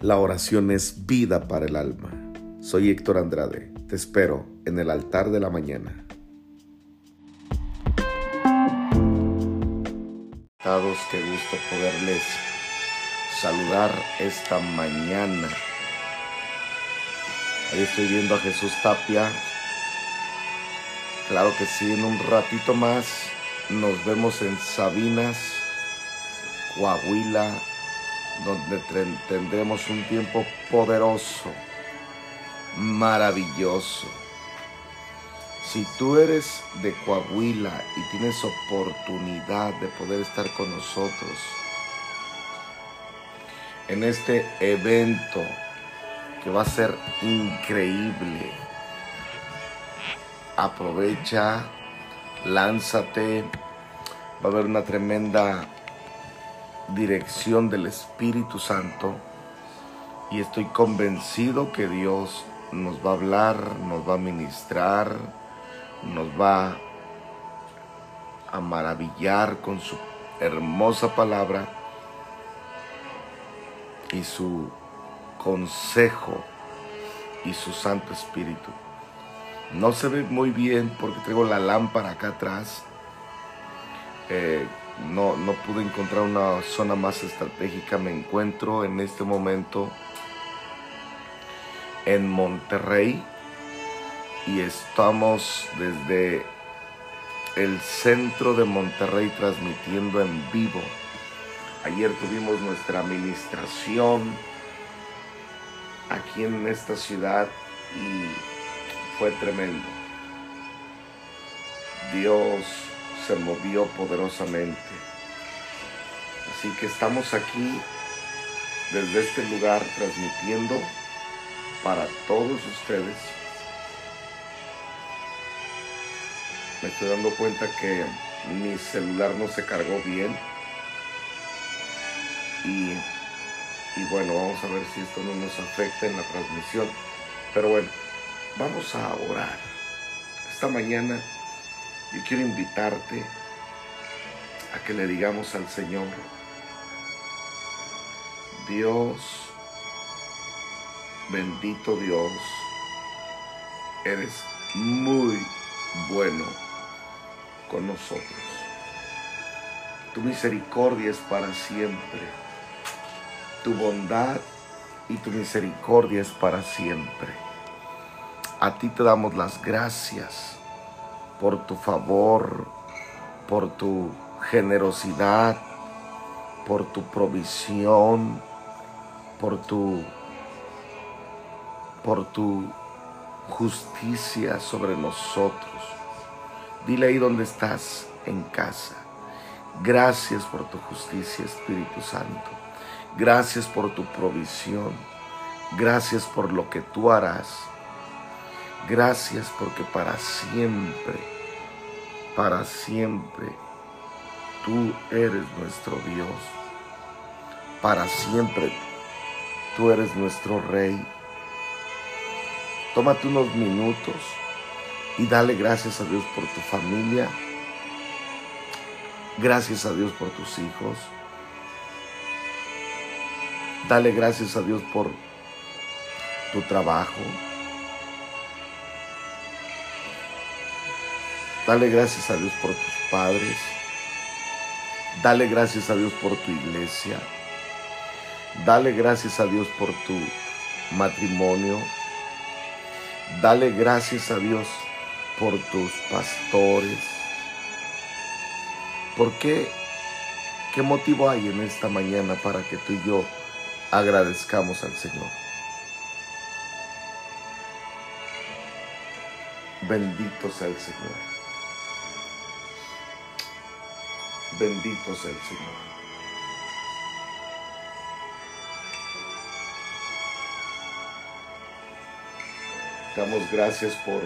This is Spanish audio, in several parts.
La oración es vida para el alma. Soy Héctor Andrade. Te espero en el altar de la mañana. Qué gusto poderles saludar esta mañana. Ahí estoy viendo a Jesús Tapia. Claro que sí, en un ratito más nos vemos en Sabinas, Coahuila, donde tendremos un tiempo poderoso, maravilloso. Si tú eres de Coahuila y tienes oportunidad de poder estar con nosotros en este evento que va a ser increíble, aprovecha, lánzate, va a haber una tremenda dirección del Espíritu Santo y estoy convencido que Dios nos va a hablar, nos va a ministrar, nos va a maravillar con su hermosa palabra y su consejo y su Santo Espíritu. No se ve muy bien porque tengo la lámpara acá atrás. Eh, no, no pude encontrar una zona más estratégica. Me encuentro en este momento en Monterrey y estamos desde el centro de Monterrey transmitiendo en vivo. Ayer tuvimos nuestra administración aquí en esta ciudad y fue tremendo. Dios se movió poderosamente. Así que estamos aquí desde este lugar transmitiendo para todos ustedes. Me estoy dando cuenta que mi celular no se cargó bien. Y, y bueno, vamos a ver si esto no nos afecta en la transmisión. Pero bueno, vamos a orar. Esta mañana yo quiero invitarte a que le digamos al Señor, Dios, bendito Dios, eres muy bueno con nosotros. Tu misericordia es para siempre. Tu bondad y tu misericordia es para siempre. A ti te damos las gracias por tu favor, por tu generosidad, por tu provisión, por tu por tu justicia sobre nosotros. Dile ahí donde estás en casa. Gracias por tu justicia, Espíritu Santo. Gracias por tu provisión. Gracias por lo que tú harás. Gracias porque para siempre, para siempre, tú eres nuestro Dios. Para siempre, tú eres nuestro Rey. Tómate unos minutos y dale gracias a Dios por tu familia. Gracias a Dios por tus hijos. Dale gracias a Dios por tu trabajo. Dale gracias a Dios por tus padres. Dale gracias a Dios por tu iglesia. Dale gracias a Dios por tu matrimonio. Dale gracias a Dios por tus pastores. ¿Por qué? ¿Qué motivo hay en esta mañana para que tú y yo agradezcamos al Señor? Bendito sea el Señor. Bendito sea el Señor. Damos gracias por,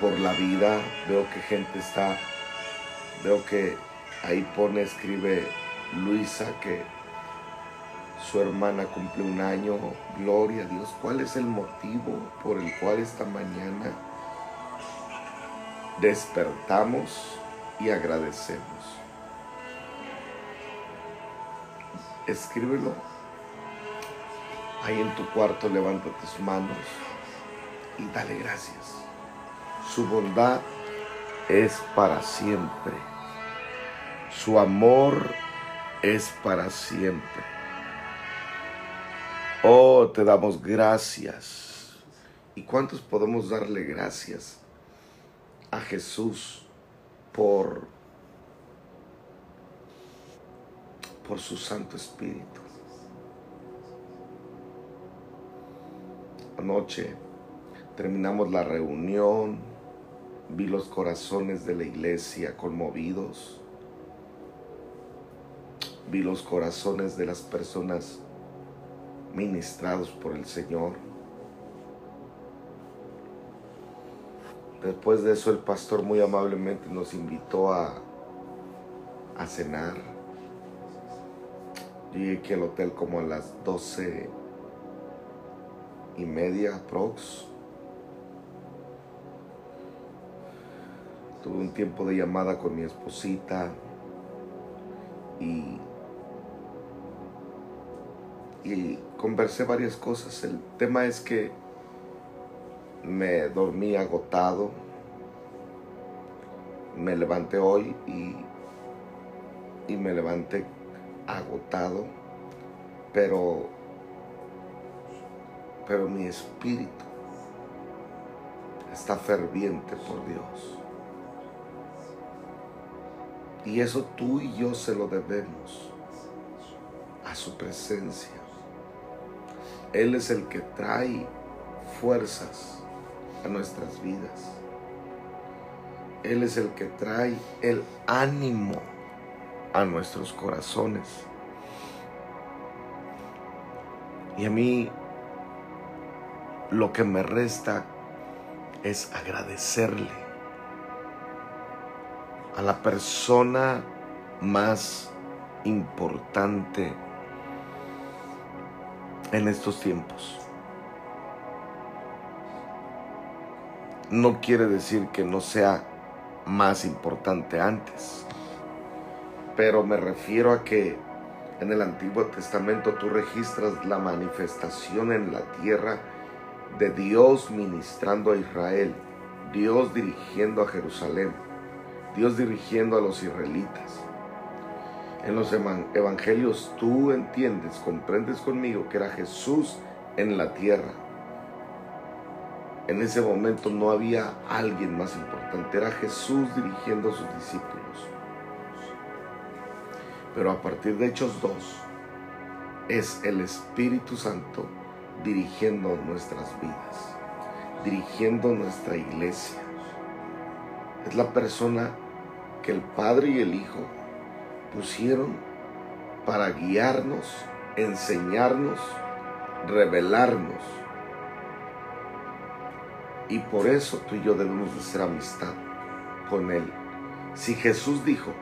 por la vida. Veo que gente está, veo que ahí pone, escribe Luisa que su hermana cumple un año. Gloria a Dios. ¿Cuál es el motivo por el cual esta mañana despertamos y agradecemos? Escríbelo Ahí en tu cuarto levanta tus manos y dale gracias. Su bondad es para siempre. Su amor es para siempre. Oh, te damos gracias. ¿Y cuántos podemos darle gracias a Jesús por por su Santo Espíritu? Anoche terminamos la reunión, vi los corazones de la iglesia conmovidos, vi los corazones de las personas ministrados por el Señor. Después de eso el pastor muy amablemente nos invitó a, a cenar. Llegué aquí al hotel como a las doce y media, prox. Tuve un tiempo de llamada con mi esposita y, y conversé varias cosas. El tema es que me dormí agotado. Me levanté hoy y, y me levanté agotado, pero pero mi espíritu está ferviente por Dios. Y eso tú y yo se lo debemos a su presencia. Él es el que trae fuerzas a nuestras vidas. Él es el que trae el ánimo a nuestros corazones. Y a mí lo que me resta es agradecerle a la persona más importante en estos tiempos. No quiere decir que no sea más importante antes, pero me refiero a que en el Antiguo Testamento tú registras la manifestación en la tierra de Dios ministrando a Israel, Dios dirigiendo a Jerusalén, Dios dirigiendo a los israelitas. En los evangelios tú entiendes, comprendes conmigo que era Jesús en la tierra. En ese momento no había alguien más importante, era Jesús dirigiendo a sus discípulos. Pero a partir de Hechos 2 es el Espíritu Santo dirigiendo nuestras vidas, dirigiendo nuestra iglesia. Es la persona que el Padre y el Hijo pusieron para guiarnos, enseñarnos, revelarnos. Y por eso tú y yo debemos de ser amistad con Él. Si Jesús dijo,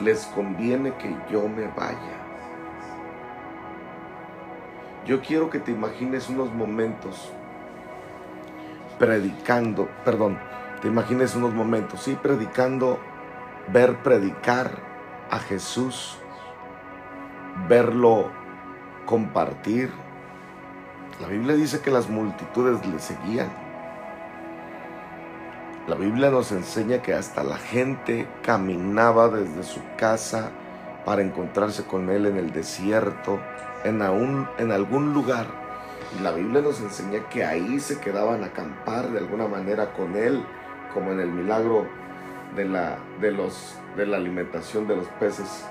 les conviene que yo me vaya yo quiero que te imagines unos momentos predicando, perdón, te imagines unos momentos, sí, predicando, ver predicar a Jesús, verlo compartir. La Biblia dice que las multitudes le seguían. La Biblia nos enseña que hasta la gente caminaba desde su casa para encontrarse con Él en el desierto, en, algún lugar. Y la Biblia nos enseña que ahí se quedaban a acampar de alguna manera con Él, como en el milagro de la alimentación de los peces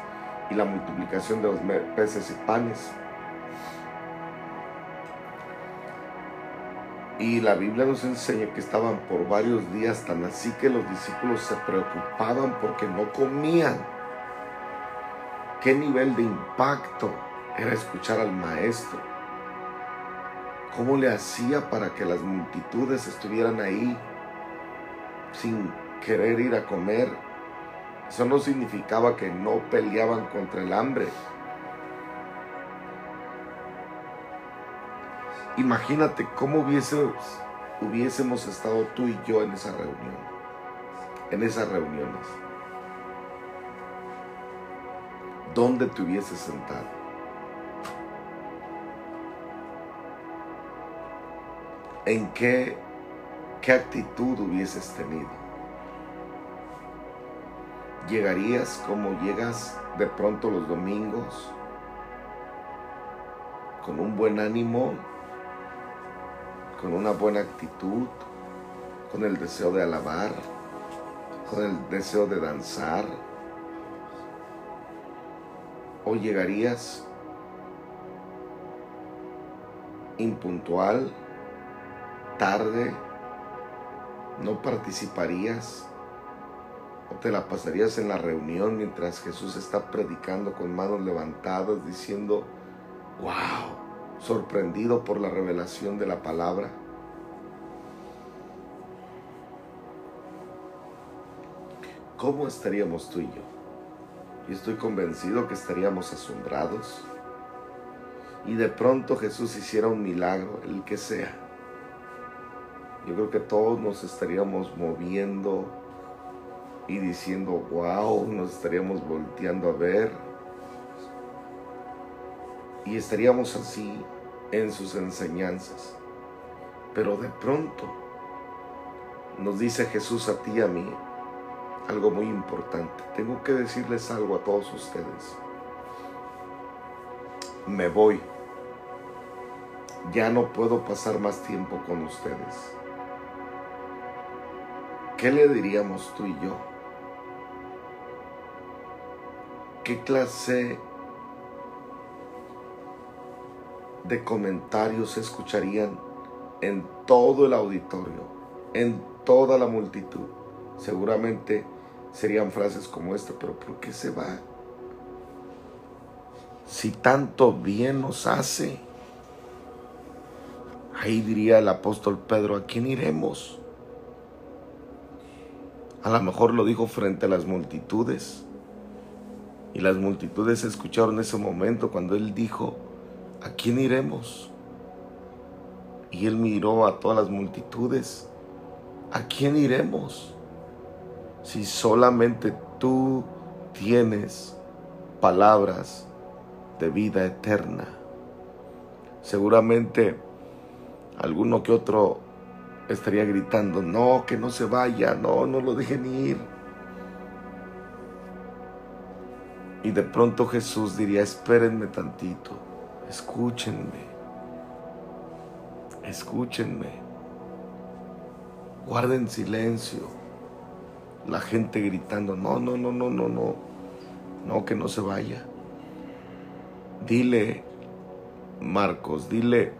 y la multiplicación de los peces y panes. Y la Biblia nos enseña que estaban por varios días tan así que los discípulos se preocupaban porque no comían. ¿Qué nivel de impacto era escuchar al maestro. ¿Cómo le hacía para que las multitudes estuvieran ahí sin querer ir a comer? Eso no significaba que no peleaban contra el hambre. Imagínate cómo hubiésemos, estado tú y yo en esa reunión, en esas reuniones. ¿Dónde te hubieses sentado? ¿En qué, qué actitud hubieses tenido? ¿Llegarías como llegas de pronto los domingos? ¿Con un buen ánimo? Con una buena actitud, con el deseo de alabar, con el deseo de danzar. ¿O llegarías impuntual, tarde, no participarías o te la pasarías en la reunión mientras Jesús está predicando con manos levantadas diciendo, wow, sorprendido por la revelación de la palabra. ¿Cómo estaríamos tú y yo? Y estoy convencido que estaríamos asombrados. Y de pronto Jesús hiciera un milagro, el que sea. Yo creo que todos nos estaríamos moviendo y diciendo, wow, nos estaríamos volteando a ver. Y estaríamos así en sus enseñanzas. Pero de pronto nos dice Jesús a ti y a mí algo muy importante. Tengo que decirles algo a todos ustedes. Me voy. Ya no puedo pasar más tiempo con ustedes. ¿Qué le diríamos tú y yo? ¿Qué clase de comentarios escucharían en todo el auditorio, en toda la multitud? Seguramente serían frases como esta, pero ¿por qué se va? Si tanto bien nos hace. Ahí diría el apóstol Pedro, ¿a quién iremos? A lo mejor lo dijo frente a las multitudes. Y las multitudes escucharon ese momento cuando él dijo, ¿a quién iremos? Y él miró a todas las multitudes, ¿a quién iremos? Si solamente tú tienes palabras de vida eterna. Seguramente alguno que otro estaría gritando, no, que no se vaya, no, no lo dejen ir. Y de pronto Jesús diría, espérenme tantito, escúchenme, escúchenme, guarden silencio. La gente gritando, no, no, no, no, no, no, no, que no se vaya. Dile, Marcos, dile,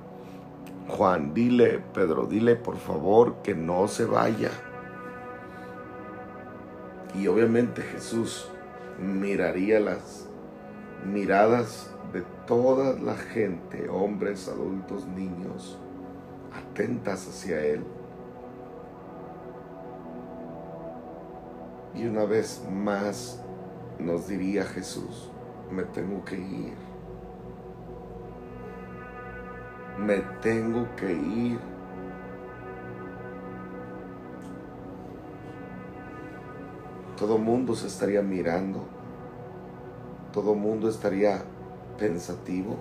Juan, dile, Pedro, dile por favor que no se vaya. Y obviamente Jesús miraría las miradas de toda la gente, hombres, adultos, niños, atentas hacia Él. Y una vez más nos diría Jesús, me tengo que ir. me tengo que ir. Todo mundo se estaría mirando, todo mundo estaría pensativo.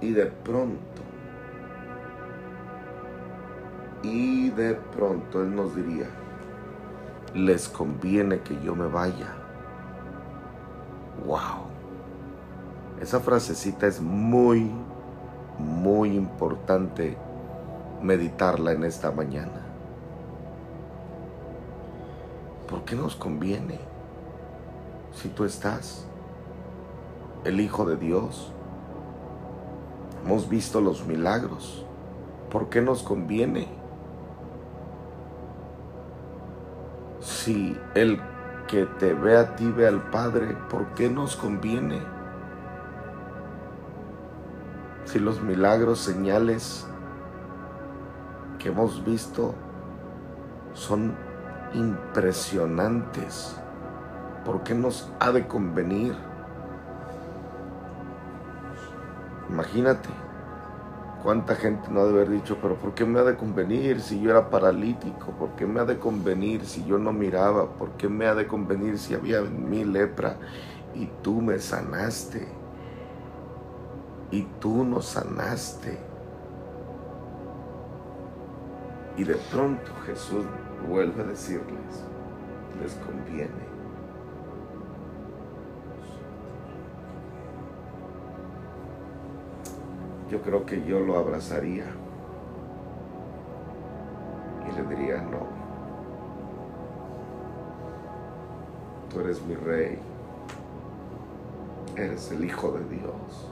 Y de pronto, y de pronto Él nos diría, les conviene que yo me vaya. ¡Wow! Esa frasecita es muy, muy importante meditarla en esta mañana. ¿Por qué nos conviene? Si tú estás, el Hijo de Dios, hemos visto los milagros, ¿por qué nos conviene? Si el que te ve a ti ve al Padre, ¿por qué nos conviene? si los milagros, señales que hemos visto son impresionantes, ¿por qué nos ha de convenir? Imagínate cuánta gente no ha de haber dicho, pero ¿por qué me ha de convenir si yo era paralítico? ¿Por qué me ha de convenir si yo no miraba? ¿Por qué me ha de convenir si había en mí lepra y tú me sanaste? y tú nos sanaste. Y de pronto Jesús vuelve a decirles, les conviene. Yo creo que yo lo abrazaría y le diría, no, tú eres mi rey, eres el Hijo de Dios.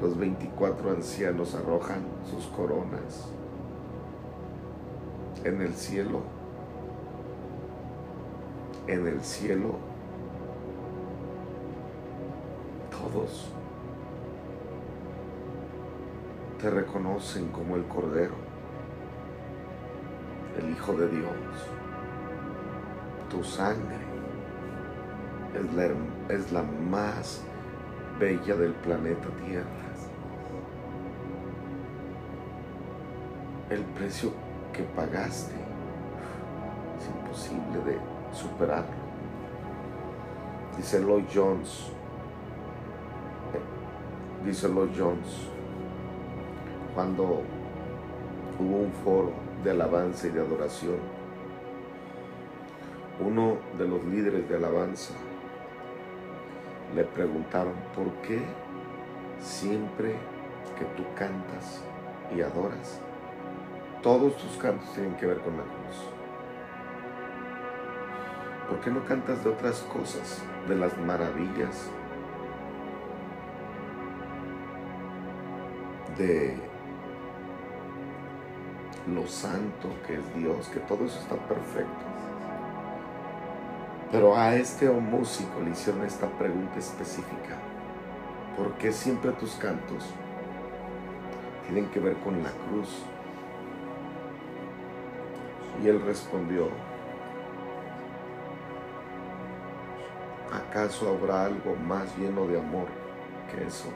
Los 24 ancianos arrojan sus coronas en el cielo. En el cielo. Todos te reconocen como el Cordero, el Hijo de Dios. Tu sangre es la, es la más bella del planeta Tierra. El precio que pagaste es imposible de superarlo. Dice Lloyd Jones, eh, dice Lloyd Jones, cuando hubo un foro de alabanza y de adoración, uno de los líderes de alabanza le preguntaron, ¿por qué siempre que tú cantas y adoras, todos tus cantos tienen que ver con la cruz? ¿Por qué no cantas de otras cosas, de las maravillas, de lo santo que es Dios, que todo eso está perfecto. Pero a este músico le hicieron esta pregunta específica. ¿Por qué siempre tus cantos tienen que ver con la cruz? Y él respondió, ¿acaso habrá algo más lleno de amor que eso?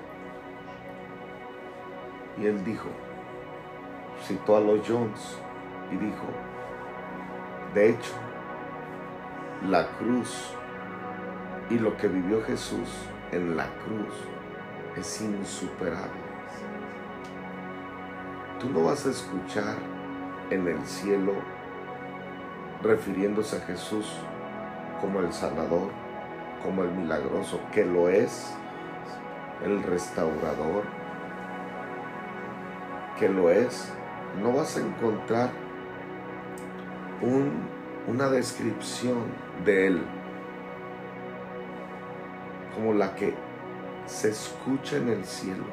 Y él dijo, citó a los Jones y dijo, de hecho, la cruz y lo que vivió Jesús en la cruz es insuperable. Tú no vas a escuchar en el cielo refiriéndose a Jesús como el sanador, como el milagroso, que lo es, el restaurador, que lo es, no vas a encontrar una descripción de Él como la que se escucha en el cielo,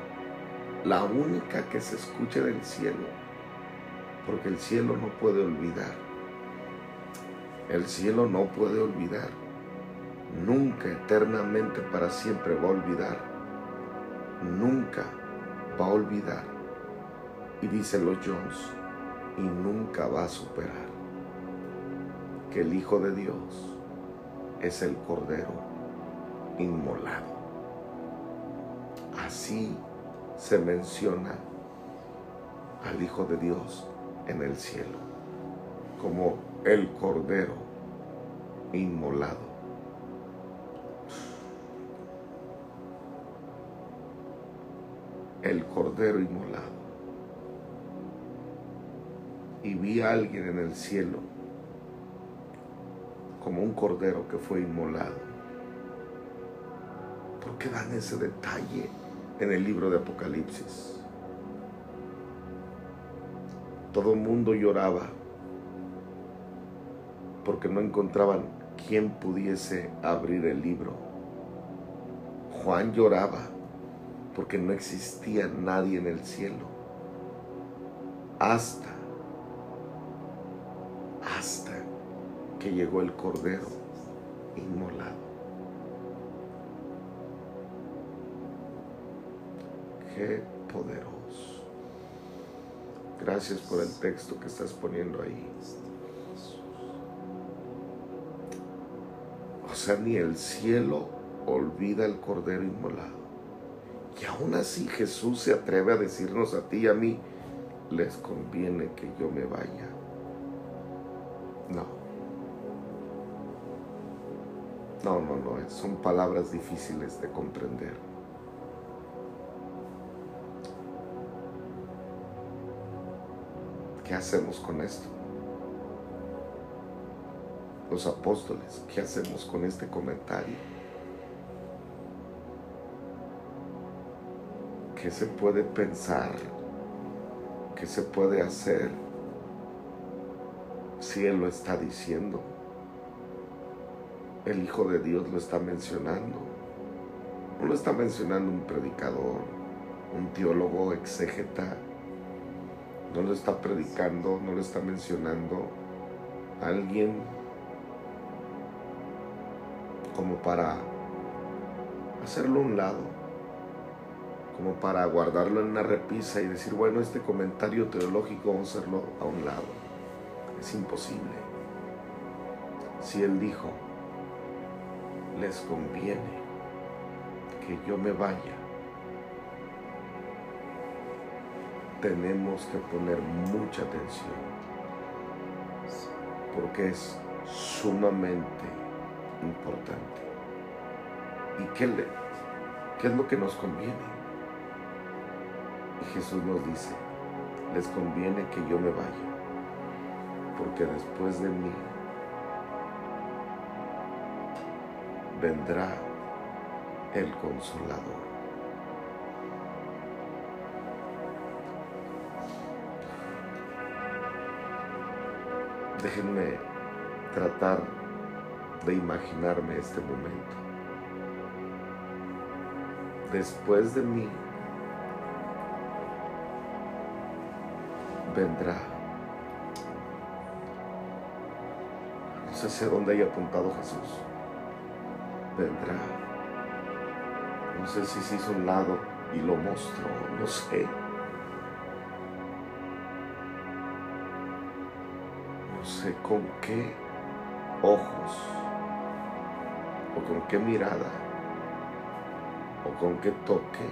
la única que se escucha en el cielo, porque el cielo no puede olvidar, el cielo no puede olvidar, nunca eternamente para siempre va a olvidar, nunca va a olvidar y dice los Jones, y nunca va a superar que el Hijo de Dios es el Cordero inmolado. Así se menciona al Hijo de Dios en el cielo, como el Cordero inmolado. El Cordero inmolado y vi a alguien en el cielo como un cordero que fue inmolado. ¿Por qué dan ese detalle en el libro de Apocalipsis? Todo el mundo lloraba porque no encontraban quien pudiese abrir el libro. Juan lloraba porque no existía nadie en el cielo. Hasta que llegó el Cordero inmolado. Qué poderoso. Gracias por el texto que estás poniendo ahí. O sea, ni el cielo olvida el Cordero inmolado. Y aún así Jesús se atreve a decirnos a ti y a mí, les conviene que yo me vaya. No. No, no, no, son palabras difíciles de comprender. ¿Qué hacemos con esto? Los apóstoles, ¿qué hacemos con este comentario? ¿Qué se puede pensar? ¿Qué se puede hacer si Él lo está diciendo? El Hijo de Dios lo está mencionando. No lo está mencionando un predicador, un teólogo exégeta. No lo está predicando, no lo está mencionando alguien como para hacerlo a un lado como para guardarlo en una repisa y decir, bueno, este comentario teológico vamos a hacerlo a un lado. Es imposible. Si Él dijo, les conviene que yo me vaya, tenemos que poner mucha atención, porque es sumamente importante. ¿Y qué, le, qué es lo que nos conviene? Y Jesús nos dice, les conviene que yo me vaya, porque después de mí vendrá el consolador. Déjenme tratar de imaginarme este momento. Después de mí vendrá. No sé dónde haya apuntado Jesús. Vendrá. No sé si se hizo un lado y lo mostró, no sé. No sé con qué ojos o con qué mirada o con qué toque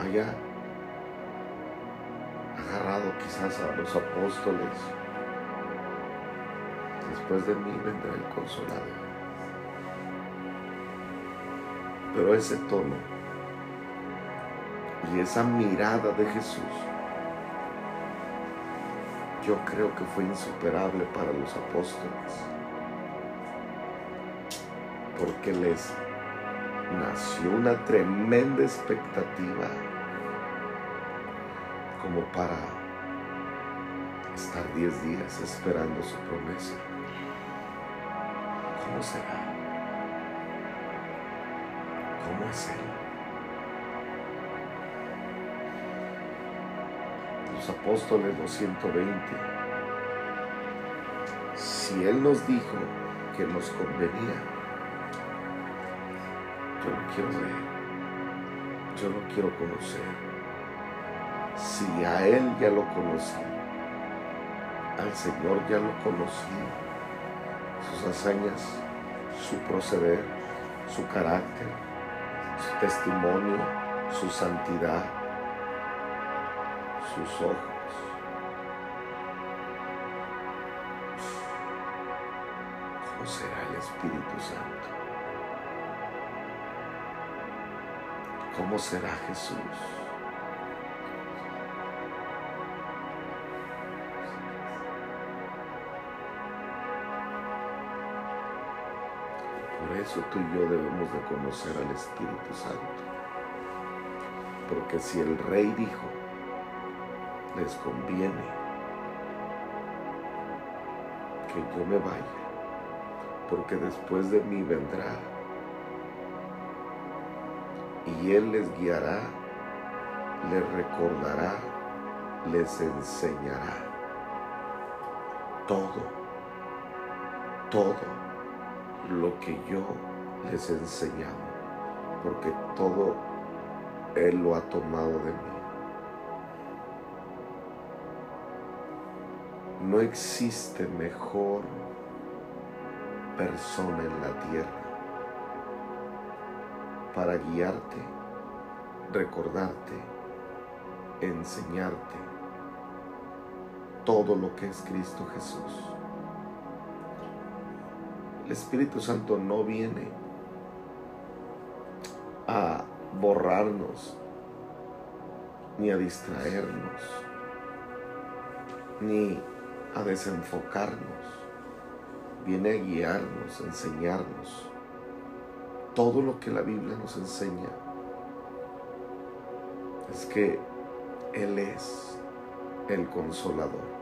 allá agarrado quizás a los apóstoles. Después de mí vendrá el consolador. Pero ese tono y esa mirada de Jesús, yo creo que fue insuperable para los apóstoles, porque les nació una tremenda expectativa como para estar diez días esperando su promesa. ¿Cómo será? Los apóstoles, los 120. Si Él nos dijo que nos convenía, yo lo quiero ver, yo lo quiero conocer. Si a Él ya lo conocí, al Señor ya lo conocí, sus hazañas, su proceder, su carácter, testimonio, su santidad, sus ojos. ¿Cómo será el Espíritu Santo? ¿Cómo será Jesús? Eso tú y yo debemos de conocer al Espíritu Santo. Porque si el rey dijo, les conviene que yo me vaya, porque después de mí vendrá y Él les guiará, les recordará, les enseñará todo, todo lo que yo les he enseñado, porque todo Él lo ha tomado de mí. No existe mejor persona en la tierra para guiarte, recordarte, enseñarte todo lo que es Cristo Jesús. El Espíritu Santo no viene a borrarnos ni a distraernos. ni a desenfocarnos, viene a guiarnos, a enseñarnos todo lo que la Biblia nos enseña. Es que Él es el consolador.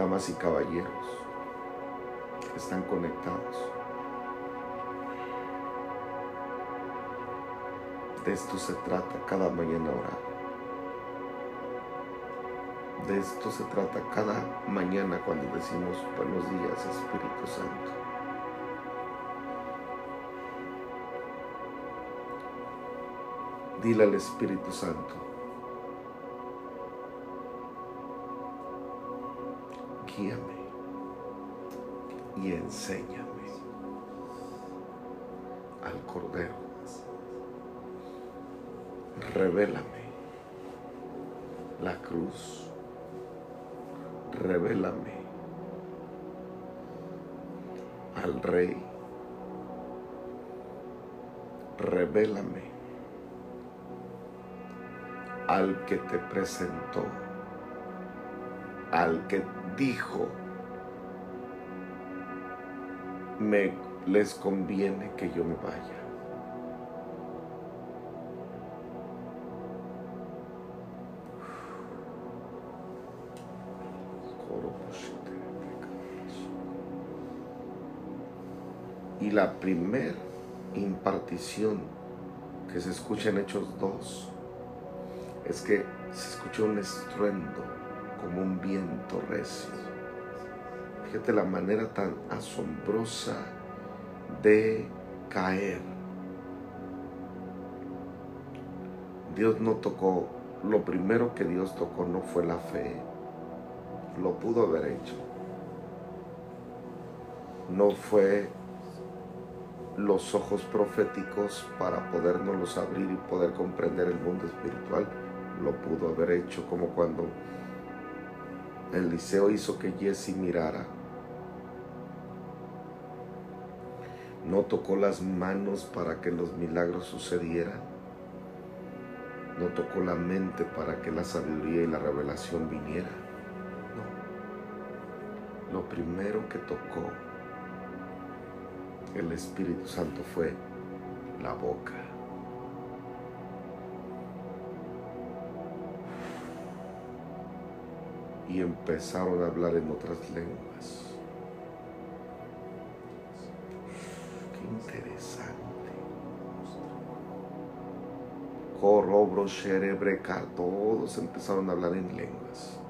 Damas y caballeros, están conectados. De esto se trata cada mañana orar. De esto se trata cada mañana cuando decimos buenos días Espíritu Santo. Dile al Espíritu Santo, guíame y enséñame al Cordero. Revélame la cruz revélame al Rey, revélame al que te presentó, al que dijo, me les conviene que yo me vaya. Y la primer impartición que se escucha en Hechos 2 es que se escucha un estruendo como un viento recio. Fíjate la manera tan asombrosa de caer. Dios no tocó, lo primero que Dios tocó no fue la fe, lo pudo haber hecho. No fue los ojos proféticos para podernos abrir y poder comprender el mundo espiritual. Lo pudo haber hecho como cuando Eliseo hizo que Jesse mirara. No tocó las manos para que los milagros sucedieran. No tocó la mente para que la sabiduría y la revelación viniera. No. Lo primero que tocó el Espíritu Santo fue la boca. Y empezaron a hablar en otras lenguas. Qué interesante. Corrobro, cerebreca, todos empezaron a hablar en lenguas.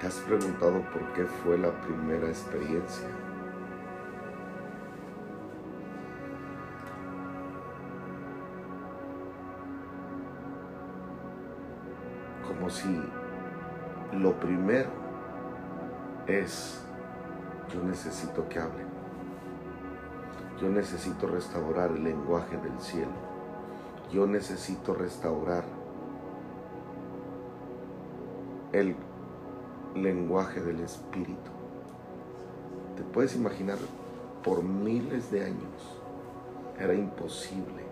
¿Te has preguntado por qué fue la primera experiencia? Lo primero es, yo necesito que hablen. Yo necesito restaurar el lenguaje del cielo. Yo necesito restaurar el lenguaje del Espíritu. Te puedes imaginar, por miles de años era imposible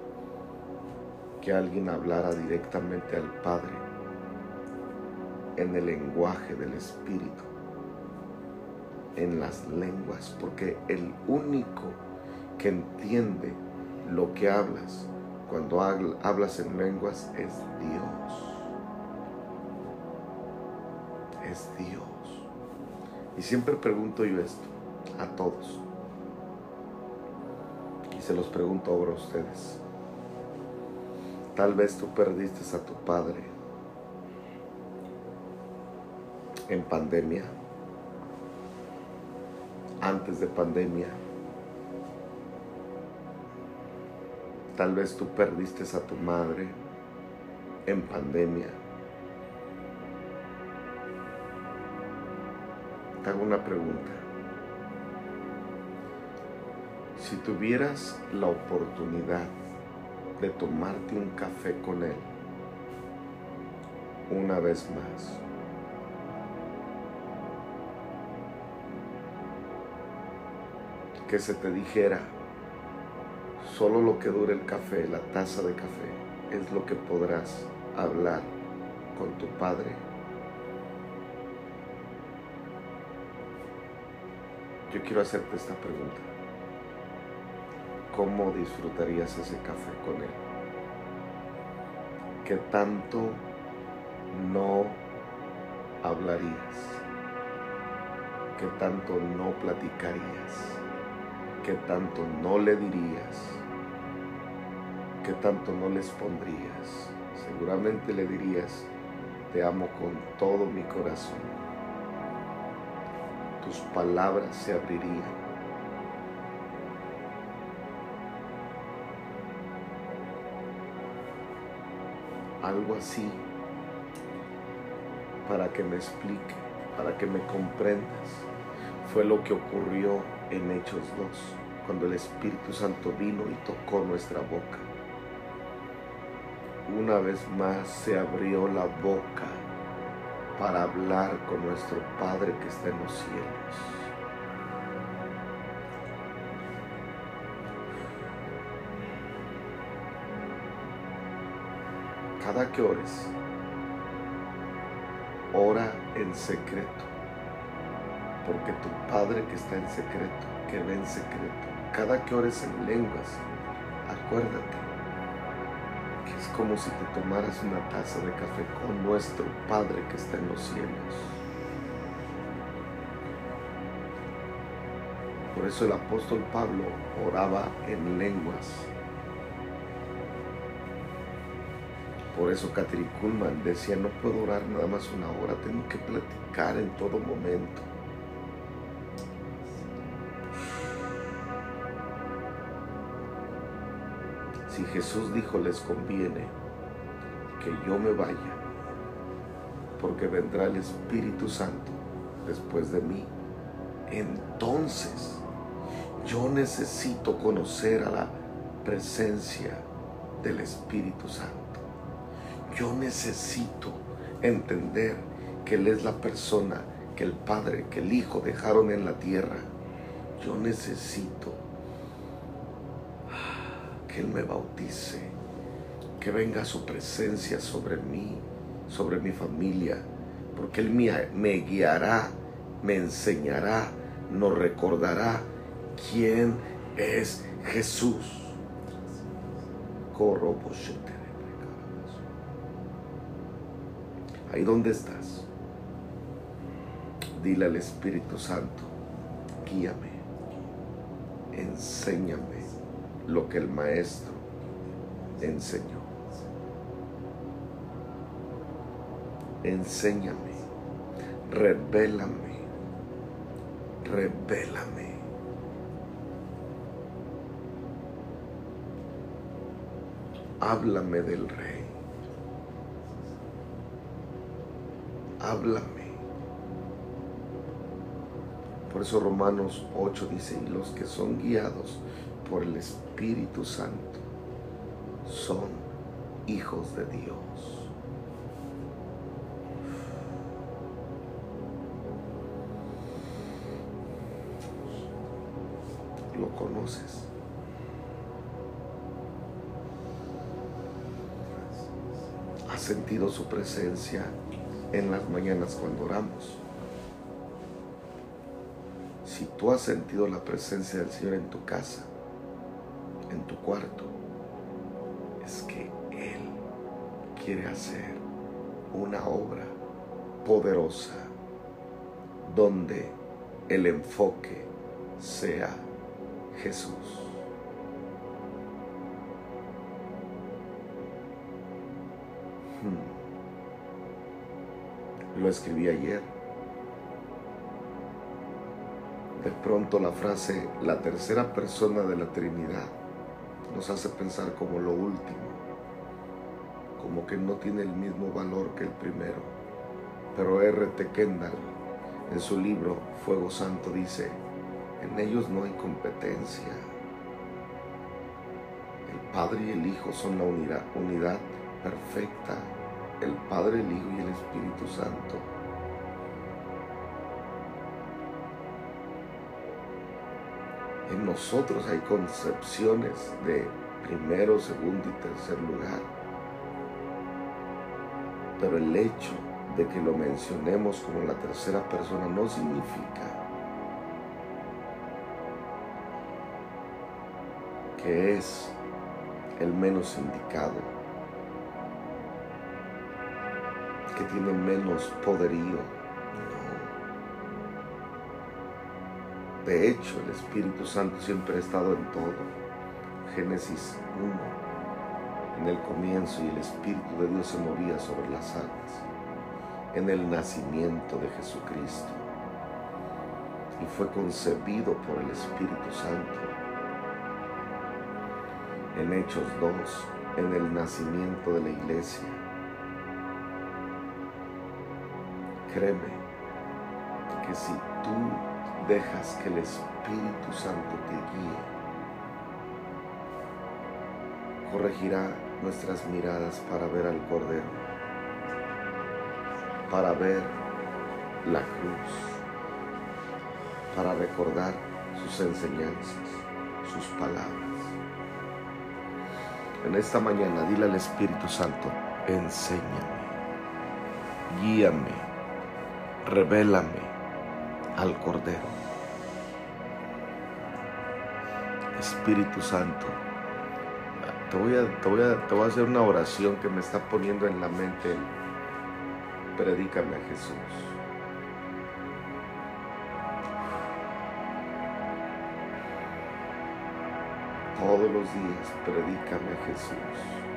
que alguien hablara directamente al Padre en el lenguaje del Espíritu, en las lenguas, porque el único que entiende lo que hablas cuando hablas en lenguas es Dios es Dios. Y siempre pregunto yo esto a todos. Y se los pregunto ahora a ustedes. Tal vez tú perdiste a tu padre en pandemia, antes de pandemia. Tal vez tú perdiste a tu madre en pandemia te hago una pregunta. Si tuvieras la oportunidad de tomarte un café con él una vez más, que se te dijera, Solo lo que dure el café, la taza de café, es lo que podrás hablar con tu Padre. Yo quiero hacerte esta pregunta. ¿Cómo disfrutarías ese café con Él? ¿Qué tanto no hablarías? ¿Qué tanto no platicarías? ¿Qué tanto no le dirías? ¿Qué tanto no les pondrías? Seguramente le dirías, te amo con todo mi corazón. Tus palabras se abrirían. Algo así para que me explique, para que me comprendas. Fue lo que ocurrió en Hechos 2, cuando el Espíritu Santo vino y tocó nuestra boca. Una vez más se abrió la boca para hablar con nuestro Padre que está en los cielos. Cada que ores, ora en secreto, porque tu Padre que está en secreto, que ve en secreto, cada que ores en lenguas, acuérdate que es como si te tomaras una taza de café con nuestro Padre que está en los cielos. Por eso el apóstol Pablo oraba en lenguas Por eso Catherine Kuhlman decía, no puedo orar nada más una hora, tengo que platicar en todo momento. Jesús dijo, les conviene que yo me vaya, porque vendrá el Espíritu Santo después de mí, entonces yo necesito conocer a la presencia del Espíritu Santo. Yo necesito entender que Él es la persona que el Padre, que el Hijo dejaron en la tierra. Yo necesito que Él me bautice, que venga su presencia sobre mí, sobre mi familia, porque Él me, guiará, me enseñará, nos recordará quién es Jesús. Ahí donde estás, dile al Espíritu Santo, guíame, enséñame lo que el Maestro enseñó. Enséñame, revélame, revélame. Háblame del Rey. háblame. Por eso Romanos 8 dice, y los que son guiados por el Espíritu Santo son hijos de Dios. ¿Lo conoces? ¿Has sentido su presencia en las mañanas cuando oramos. Si tú has sentido la presencia del Señor en tu casa, tu cuarto, es que Él quiere hacer una obra poderosa donde el enfoque sea Jesús. Hmm lo escribí ayer. De pronto la frase la tercera persona de la Trinidad nos hace pensar como lo último, como que no tiene el mismo valor que el primero. Pero R.T. Kendall en su libro Fuego Santo dice, en ellos no hay competencia. El Padre y el Hijo son la unidad, unidad perfecta el Padre, el Hijo y el Espíritu Santo. En nosotros hay concepciones de primero, segundo y tercer lugar. Pero el hecho de que lo mencionemos como la tercera persona no significa que es el menos indicado, que tiene menos poderío. De hecho, el Espíritu Santo siempre ha estado en todo. Génesis 1, en el comienzo, y el Espíritu de Dios se movía sobre las aguas, en el nacimiento de Jesucristo, y fue concebido por el Espíritu Santo en Hechos 2, en el nacimiento de la iglesia. Créeme que si tú dejas que el Espíritu Santo te guíe, corregirá nuestras miradas para ver al Cordero, para ver la cruz, para recordar sus enseñanzas, sus palabras. En esta mañana dile al Espíritu Santo, enséñame, guíame, revélame al Cordero. Espíritu Santo, te voy, a, te, voy a, te voy a hacer una oración que me está poniendo en la mente. Predícame a Jesús. todos los días, predícame a Jesús.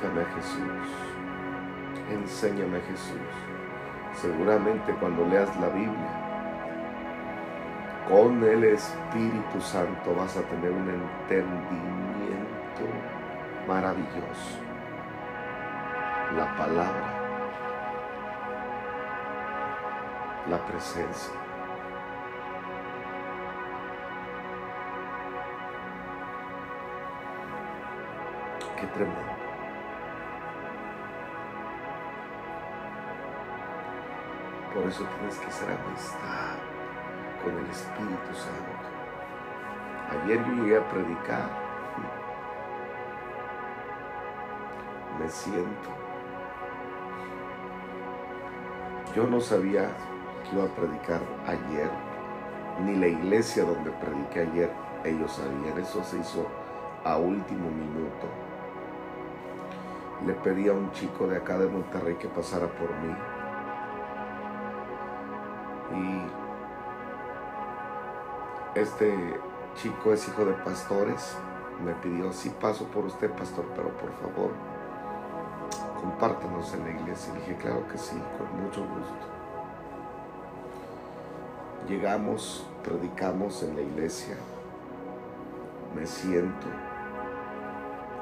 Predícame a Jesús. Enséñame a Jesús. Seguramente cuando leas la Biblia, con el Espíritu Santo vas a tener un entendimiento maravilloso la palabra, la presencia. Qué tremendo. Por eso tienes que ser amistad con el Espíritu Santo. Ayer yo llegué a predicar. Me siento Yo no sabía que iba a predicar ayer, ni la iglesia donde prediqué ayer, ellos sabían. Eso se hizo a último minuto. Le pedí a un chico de acá de Monterrey que pasara por mí. Este chico es hijo de pastores. Me pidió, sí paso por usted, pastor, pero por favor, compártanos en la iglesia. dije, claro que sí, con mucho gusto. Llegamos, predicamos en la iglesia, me siento,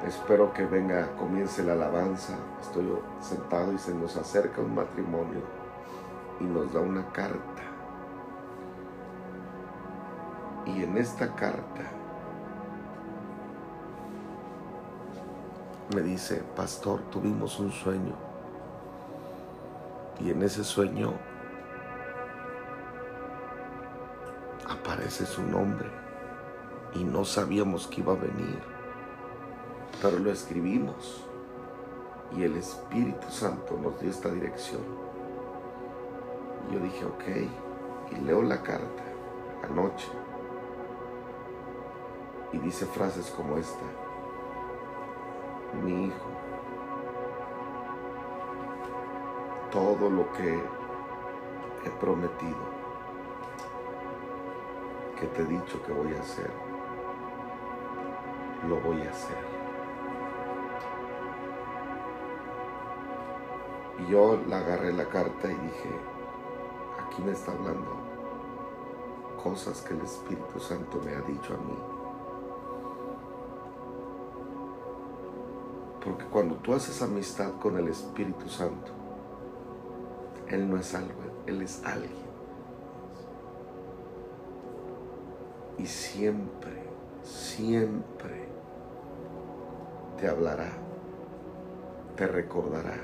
espero que venga, comience la alabanza, estoy sentado y se nos acerca un matrimonio y nos da una carta. Y en esta carta me dice, pastor, tuvimos un sueño. Y en ese sueño aparece su nombre. Y no sabíamos que iba a venir. Pero lo escribimos. Y el Espíritu Santo nos dio esta dirección. Y yo dije, ok. Y leo la carta anoche. Y dice frases como esta mi hijo, todo lo que he prometido, que te he dicho que voy a hacer, lo voy a hacer. Y yo la agarré la carta y dije, aquí me está hablando cosas que el Espíritu Santo me ha dicho a mí. Porque cuando tú haces amistad con el Espíritu Santo, Él no es algo, Él es alguien. Y siempre, siempre te hablará te recordará,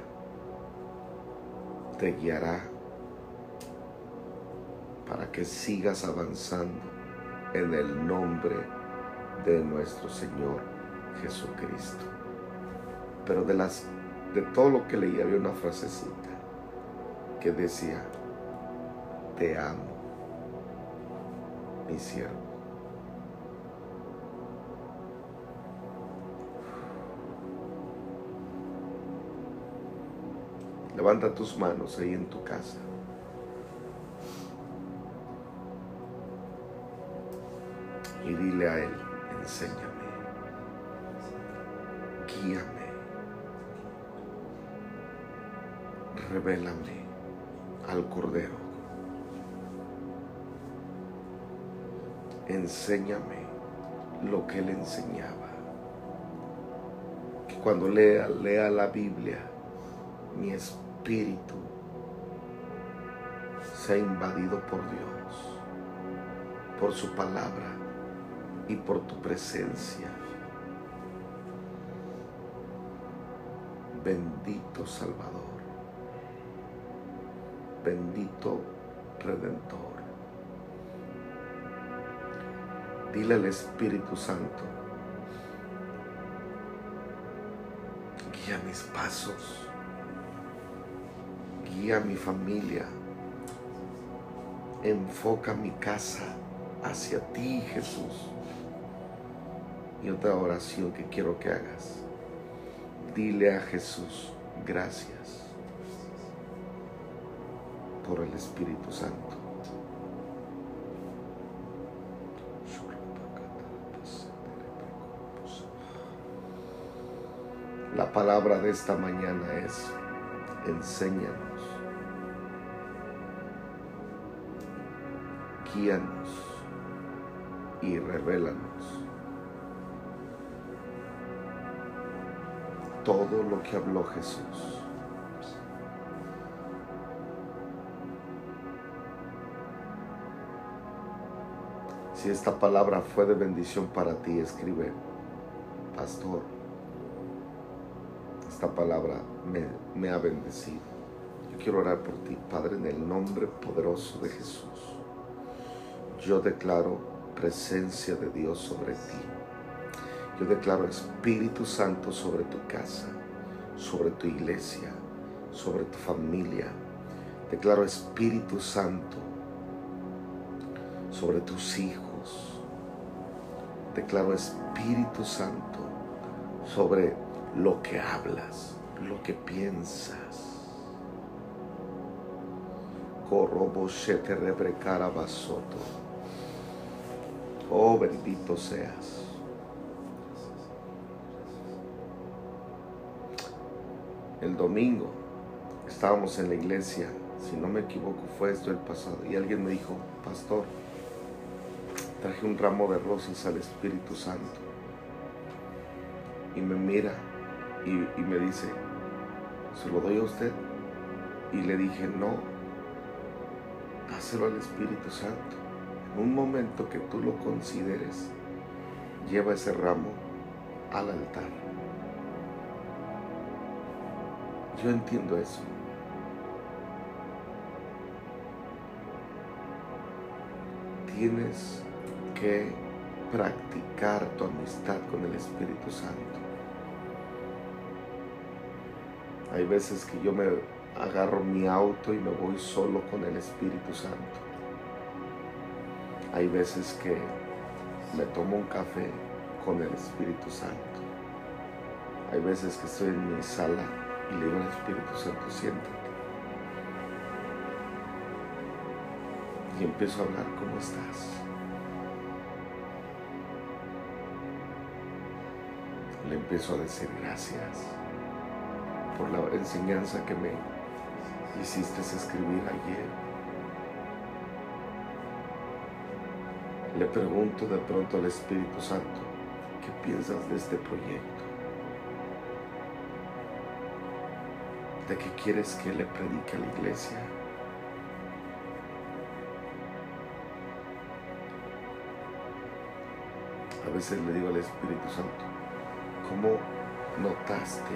te guiará para que sigas avanzando en el nombre de nuestro Señor Jesucristo. Pero de las de todo lo que leí había una frasecita que decía, te amo, mi siervo. Levanta tus manos ahí en tu casa. Y dile a Él, enséñame, guíame, revélame al Cordero. Enséñame lo que Él enseñaba. Que cuando lea, lea la Biblia, mi espíritu sea invadido por Dios, por su palabra y por tu presencia. Bendito Salvador, bendito Redentor. Dile al Espíritu Santo, guía mis pasos, guía mi familia, enfoca mi casa hacia ti, Jesús. Y otra oración que quiero que hagas. Dile a Jesús, gracias por el Espíritu Santo. La palabra de esta mañana es, enséñanos, guíanos y revélanos todo lo que habló Jesús. Si esta palabra fue de bendición para ti, escribe, pastor, esta palabra me, ha bendecido. Yo quiero orar por ti, Padre, en el nombre poderoso de Jesús. Yo declaro presencia de Dios sobre ti. Yo declaro Espíritu Santo sobre tu casa, sobre tu iglesia, sobre tu familia. Declaro Espíritu Santo sobre tus hijos. Declaro Espíritu Santo sobre lo que hablas, lo que piensas. Corroboshete rebrecara basoto. Oh, bendito seas. El domingo estábamos en la iglesia, si no me equivoco fue esto el pasado, y alguien me dijo, pastor, traje un ramo de rosas al Espíritu Santo. Y me mira y, me dice, ¿se lo doy a usted? Y le dije, no, dáselo al Espíritu Santo. En un momento que tú lo consideres, lleva ese ramo al altar. Yo entiendo eso. Tienes que practicar tu amistad con el Espíritu Santo. Hay veces que yo me agarro mi auto y me voy solo con el Espíritu Santo. Hay veces que me tomo un café con el Espíritu Santo. Hay veces que estoy en mi sala y le digo al Espíritu Santo, siéntate. Y empiezo a hablar, ¿cómo estás? Empiezo a decir gracias por la enseñanza que me hiciste escribir ayer. Le pregunto de pronto al Espíritu Santo, ¿qué piensas de este proyecto? ¿De qué quieres que le predique a la iglesia? A veces le digo al Espíritu Santo, ¿Cómo notaste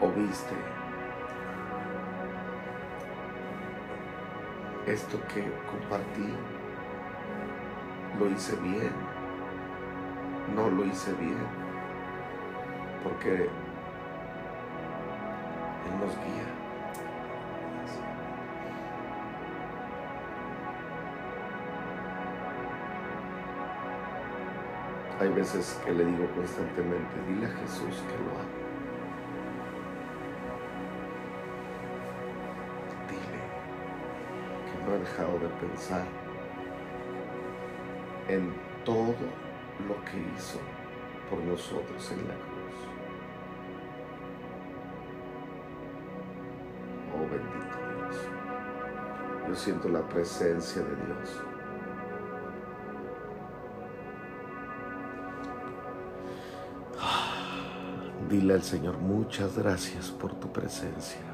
o viste esto que compartí, lo hice bien, no lo hice bien, porque Él nos guía. Hay veces que le digo constantemente, dile a Jesús que lo haga. Dile que no ha dejado de pensar en todo lo que hizo por nosotros en la cruz. Oh bendito Dios. Yo siento la presencia de Dios. Dile al Señor muchas gracias por tu presencia.